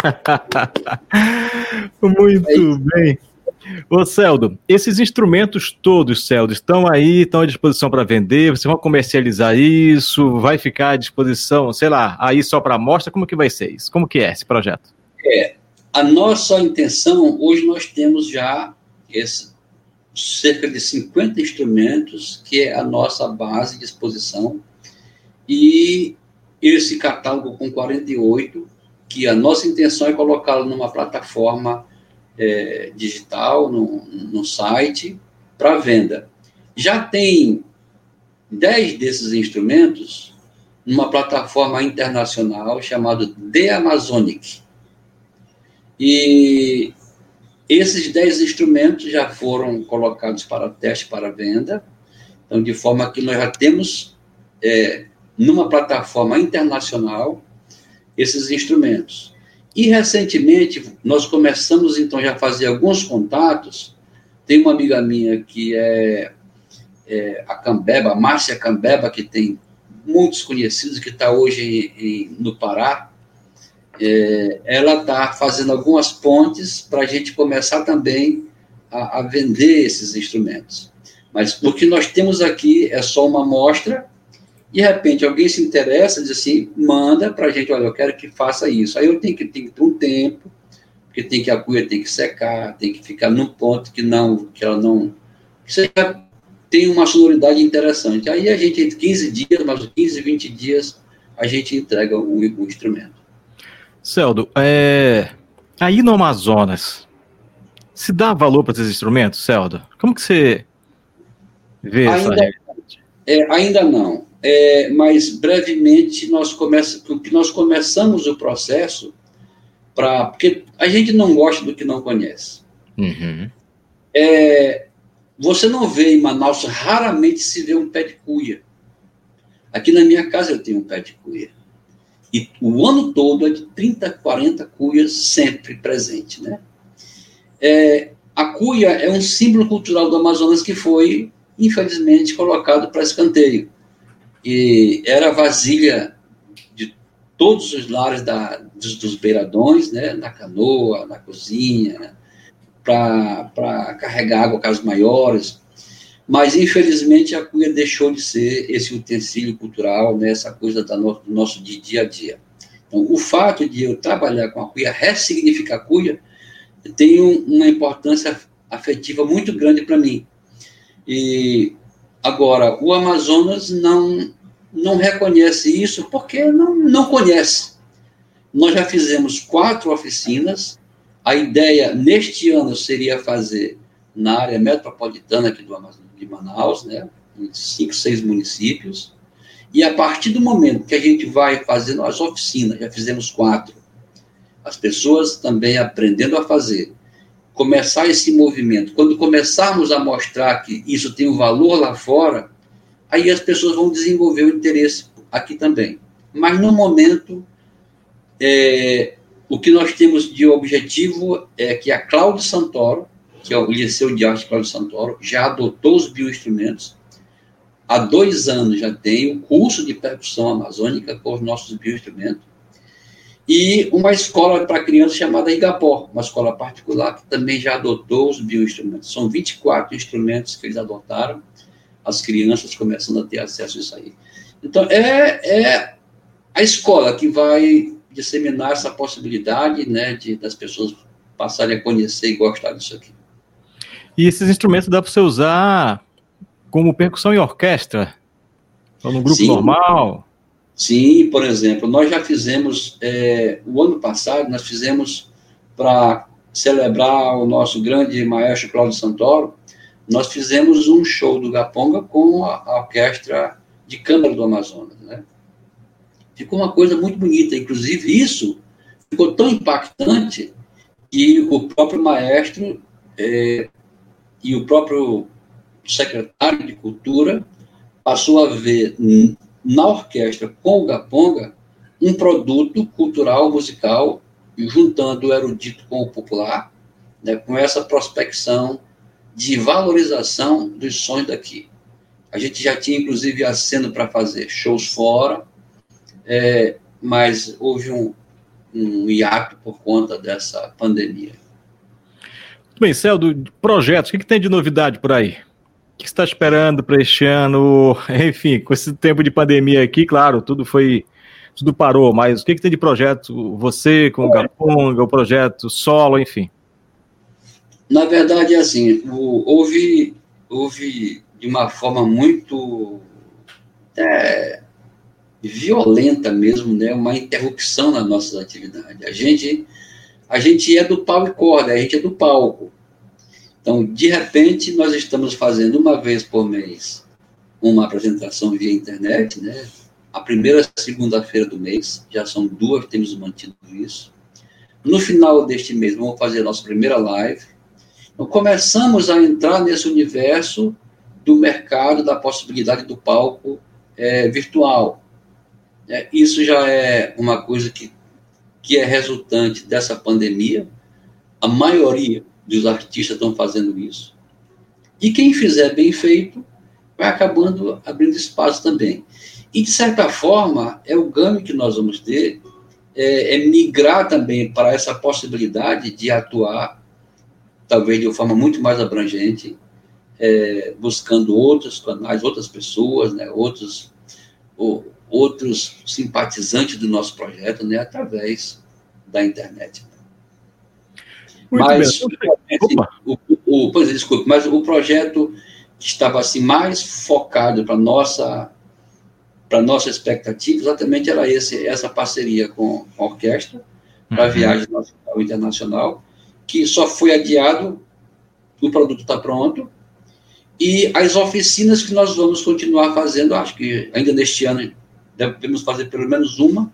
Muito bem. Ô Celdo, esses instrumentos todos, Celdo, estão aí, estão à disposição para vender, você vai comercializar isso, vai ficar à disposição, sei lá, aí só para amostra, como que vai ser isso? Como que é esse projeto? É, a nossa intenção, hoje nós temos já esse, cerca de 50 instrumentos, que é a nossa base de exposição, e esse catálogo com 48, que a nossa intenção é colocá-lo numa plataforma é, digital, no site, para venda. Já tem 10 desses instrumentos numa plataforma internacional chamada The Amazonic. E esses 10 instrumentos já foram colocados para teste, para venda, então, de forma que nós já temos é, numa plataforma internacional esses instrumentos. E recentemente nós começamos então já a fazer alguns contatos. Tem uma amiga minha que é, é a Cambeba, Márcia Cambeba, que tem muitos conhecidos, que está hoje em, em, no Pará. É, ela está fazendo algumas pontes para a gente começar também a, a vender esses instrumentos. Mas o que nós temos aqui é só uma amostra de repente alguém se interessa, diz assim, manda para a gente, olha, eu quero que faça isso. Aí eu tenho que, tenho que ter um tempo, porque tem que a cuia tem que secar, tem que ficar num ponto que não, que ela não, que seja, tem uma sonoridade interessante. Aí a gente, entre 15 dias, mais 15, 20 dias, a gente entrega o, o instrumento. Celdo, é... aí no Amazonas, se dá valor para esses instrumentos, Celdo? Como que você vê ainda, essa realidade? É, ainda não é, mas brevemente nós, começa, nós começamos o processo para. Porque a gente não gosta do que não conhece. Uhum. É, você não vê em Manaus, raramente se vê um pé de cuia. Aqui na minha casa eu tenho um pé de cuia. E o ano todo é de 30, 40 cuias sempre presente. Né? É, a cuia é um símbolo cultural do Amazonas que foi, infelizmente, colocado para escanteio e era vasilha de todos os lares da, dos, dos beiradões, né, na canoa, na cozinha, para carregar água casas maiores. Mas, infelizmente, a cuia deixou de ser esse utensílio cultural, né, essa coisa da no, do nosso dia a dia. Então, o fato de eu trabalhar com a cuia, ressignificar a cuia, tem um, uma importância afetiva muito grande para mim. E Agora, o Amazonas não, não reconhece isso porque não, não conhece. Nós já fizemos quatro oficinas. A ideia neste ano seria fazer na área metropolitana aqui do Amazonas, de Manaus, né, cinco, seis municípios. E a partir do momento que a gente vai fazendo as oficinas, já fizemos quatro, as pessoas também aprendendo a fazer, começar esse movimento, quando começarmos a mostrar que isso tem um valor lá fora, aí as pessoas vão desenvolver o interesse aqui também. Mas no momento, é, o que nós temos de objetivo é que a Cláudio Santoro, que é o Liceu de Arte Cláudio Santoro, já adotou os bioinstrumentos. Há dois anos já tem o curso de percussão amazônica com os nossos bioinstrumentos. E uma escola para crianças chamada Igapó, uma escola particular que também já adotou os bioinstrumentos. São 24 instrumentos que eles adotaram, as crianças começando a ter acesso a isso aí. Então, é, é a escola que vai disseminar essa possibilidade né, de, das pessoas passarem a conhecer e gostar disso aqui. E esses instrumentos dá para você usar como percussão e orquestra? Ou no grupo Sim. normal? Sim, por exemplo, nós já fizemos, é, o ano passado, nós fizemos para celebrar o nosso grande maestro Cláudio Santoro, nós fizemos um show do Gaponga com a, a orquestra de câmara do Amazonas, né? Ficou uma coisa muito bonita, inclusive isso ficou tão impactante que o próprio maestro é, e o próprio secretário de Cultura passou a ver na orquestra com o Gaponga um produto cultural, musical, juntando o erudito com o popular, né, com essa prospecção de valorização dos sons daqui. A gente já tinha, inclusive, aceno para fazer shows fora, é, mas houve um, um hiato por conta dessa pandemia. Bem, Celdo, projetos, o que, que tem de novidade por aí? O que você está esperando para este ano? Enfim, com esse tempo de pandemia aqui, claro, tudo foi. Tudo parou, mas o que, que tem de projeto? Você com o Gaponga, o projeto solo, enfim. Na verdade, é assim, o, houve, houve de uma forma muito é, violenta mesmo, né, uma interrupção nas nossas atividades. A gente, a gente é do pau e corda, a gente é do palco. Então, de repente, nós estamos fazendo uma vez por mês uma apresentação via internet, né? A primeira segunda-feira do mês, já são duas, temos mantido isso. No final deste mês, vamos fazer a nossa primeira live. Então, começamos a entrar nesse universo do mercado, da possibilidade do palco é, virtual. É, isso já é uma coisa que, que é resultante dessa pandemia. A maioria dos artistas estão fazendo isso. E quem fizer bem feito vai acabando abrindo espaço também. E, de certa forma, é o ganho que nós vamos ter, é, é migrar também para essa possibilidade de atuar, talvez de uma forma muito mais abrangente, é, buscando outros canais, outras pessoas, né, outros, ou, outros simpatizantes do nosso projeto, né, através da internet. Muito mas, o, o, pois é, desculpe, mas o projeto estava assim mais focado para nossa para nossa expectativa, exatamente era esse essa parceria com a orquestra para uhum. viagem nacional e internacional, que só foi adiado, o produto está pronto, e as oficinas que nós vamos continuar fazendo, acho que ainda neste ano devemos fazer pelo menos uma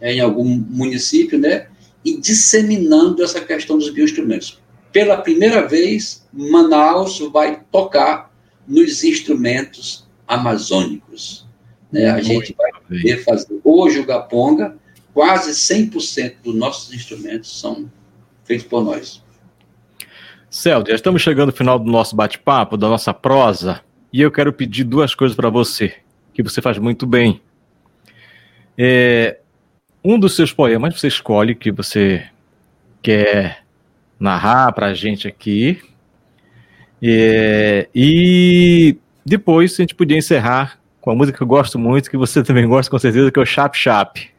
é, em algum município, né? E disseminando essa questão dos bioinstrumentos. Pela primeira vez, Manaus vai tocar nos instrumentos amazônicos. Né? A gente vai poder fazer. Hoje, o Gaponga, quase 100% dos nossos instrumentos são feitos por nós. Celso, já estamos chegando ao final do nosso bate-papo, da nossa prosa, e eu quero pedir duas coisas para você, que você faz muito bem. É, um dos seus poemas, você escolhe que você quer narrar para a gente aqui. É, e depois a gente podia encerrar com a música que eu gosto muito, que você também gosta com certeza, que é o Chap Chap.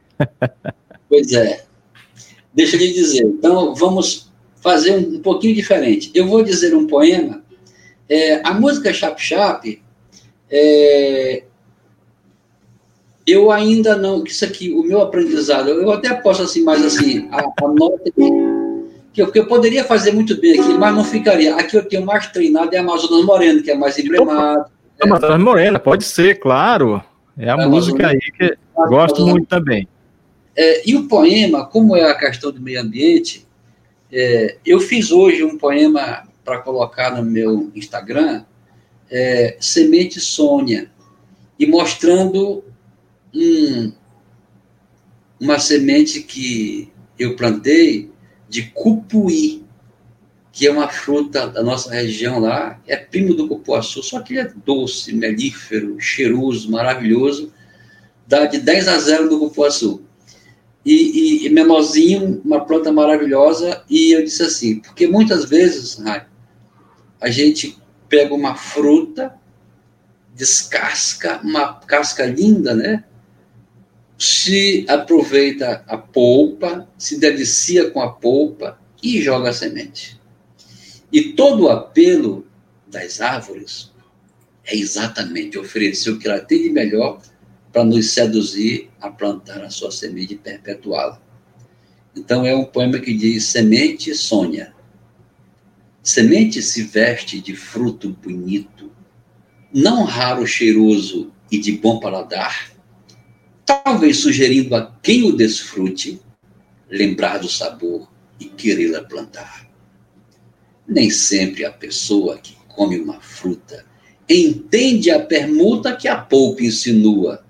pois é. Deixa eu lhe dizer. Então, vamos fazer um, pouquinho diferente. Eu vou dizer um poema. É, a música Chap Chap é, eu ainda não, isso aqui, o meu aprendizado, eu até posso assim, mais assim, a, a nota que, eu, que eu poderia fazer muito bem aqui, mas não ficaria. Aqui eu tenho mais treinado é a Amazonas Moreno, que é mais emblemático. É. Amazonas Morena, pode ser, claro. É a música aí que eu gosto muito também. É, e o poema, como é a questão do meio ambiente, É, eu fiz hoje um poema para colocar no meu Instagram, é, Semente Sônia, e mostrando um, uma semente que eu plantei de cupuí, que é uma fruta da nossa região lá, é primo do cupuaçu, só que ele é doce, melífero, cheiroso, maravilhoso, dá de 10 a 0 do cupuaçu. E, e, e menorzinho, uma planta maravilhosa, e eu disse assim, porque muitas vezes, a gente pega uma fruta, descasca, uma casca linda, né? Se aproveita a polpa, se delicia com a polpa e joga a semente. E todo o apelo das árvores é exatamente oferecer o que ela tem de melhor para nos seduzir a plantar a sua semente e perpetuá-la. Então é um poema que diz: semente sonha. Semente se veste de fruto bonito, não raro cheiroso e de bom paladar, talvez sugerindo a quem o desfrute lembrar do sabor e querê-la plantar. Nem sempre a pessoa que come uma fruta entende a permuta que a polpa insinua.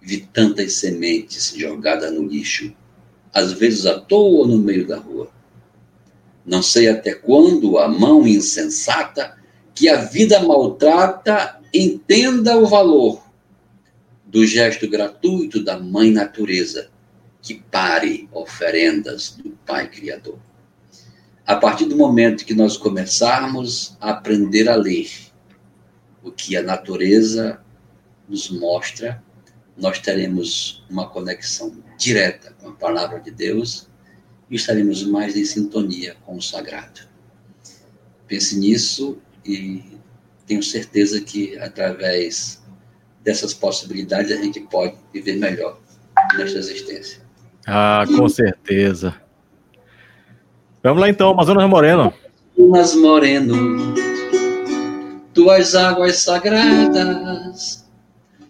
Vi tantas sementes jogadas no lixo, às vezes à toa no meio da rua. Não sei até quando a mão insensata que a vida maltrata entenda o valor do gesto gratuito da Mãe Natureza, que pare oferendas do Pai Criador. A partir do momento que nós começarmos a aprender a ler o que a natureza nos mostra, nós teremos uma conexão direta com a palavra de Deus e estaremos mais em sintonia com o sagrado. Pense nisso e tenho certeza que através dessas possibilidades a gente pode viver melhor nesta existência. Ah, com certeza. Vamos lá então, Amazonas Moreno. Amazonas Moreno, tuas águas sagradas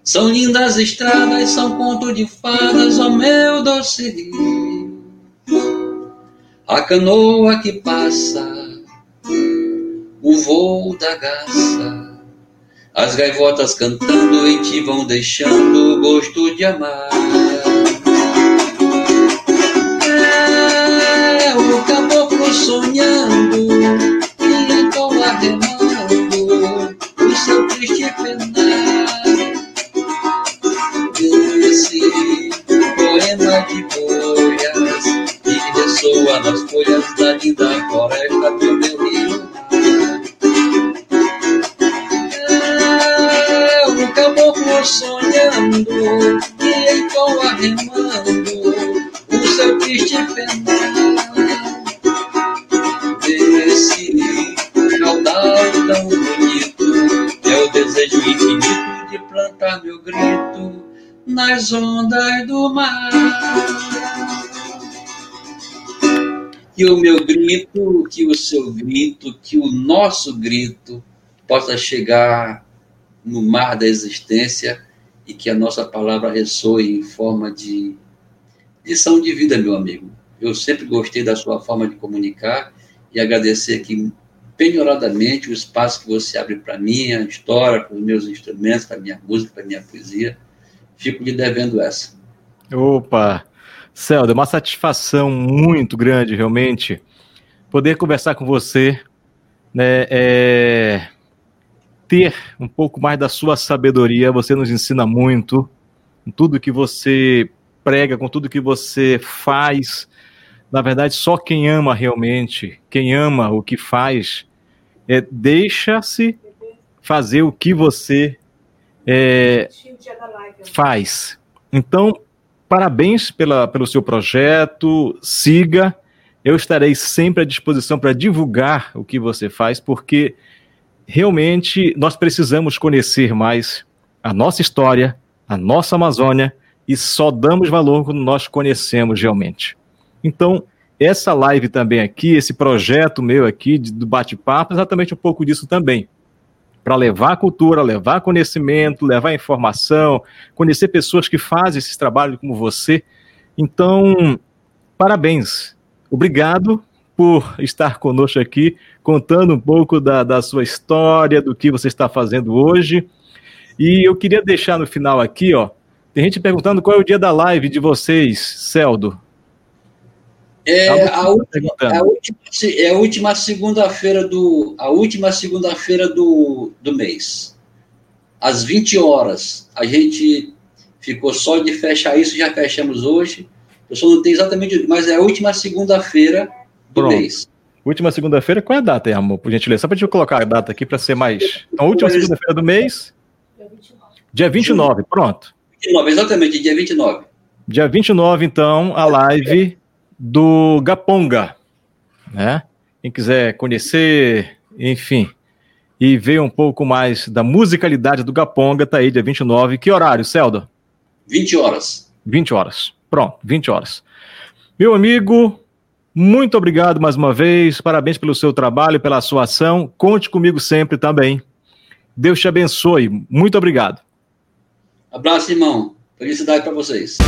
são lindas estradas, são conto de fadas, ó meu doce rio. A canoa que passa, o voo da garça, as gaivotas cantando em ti vão deixando o gosto de amar. sonhando e então remando que o seu grito, que o nosso grito possa chegar no mar da existência e que a nossa palavra ressoe em forma de lição de vida, meu amigo. Eu sempre gostei da sua forma de comunicar e agradecer aqui penhoradamente o espaço que você abre para mim, a história, para os meus instrumentos, para minha música, para minha poesia. Fico lhe devendo essa. Opa! Celda, uma satisfação muito grande, realmente, poder conversar com você, né, é, ter um pouco mais da sua sabedoria, você nos ensina muito, com tudo que você prega, com tudo que você faz, na verdade, só quem ama realmente, quem ama o que faz, é, deixa-se fazer o que você é, faz. Então, parabéns pela, pelo seu projeto, siga. Eu estarei sempre à disposição para divulgar o que você faz, porque realmente nós precisamos conhecer mais a nossa história, a nossa Amazônia, e só damos valor quando nós conhecemos realmente. Então, essa live também aqui, esse projeto meu aqui do bate-papo, exatamente um pouco disso também. Para levar cultura, levar conhecimento, levar informação, conhecer pessoas que fazem esse trabalho como você. Então, parabéns. Obrigado por estar conosco aqui, contando um pouco da, da sua história, do que você está fazendo hoje. E eu queria deixar no final aqui, ó, tem gente perguntando qual é o dia da live de vocês, Celdo. É a, última, a última, é a última segunda-feira do a última segunda-feira do, do mês. Às 20 horas. A gente ficou só de fechar isso, já fechamos hoje. Eu só não tenho exatamente, mas é a última segunda-feira do Pronto. mês. Última segunda-feira, qual é a data, amor? Por gentileza, só para gente colocar a data aqui para ser mais. Então, última segunda-feira do mês. Dia 29. Dia 29, pronto. 29, exatamente, dia 29. Dia 29, então, a live do Gaponga, né? Quem quiser conhecer, enfim, e ver um pouco mais da musicalidade do Gaponga, tá aí dia 29. Que horário, Celdo? 20 horas. 20 horas. Pronto, 20 horas. Meu amigo, muito obrigado mais uma vez. Parabéns pelo seu trabalho, pela sua ação. Conte comigo sempre também. Deus te abençoe. Muito obrigado. Abraço, irmão. Felicidade para vocês.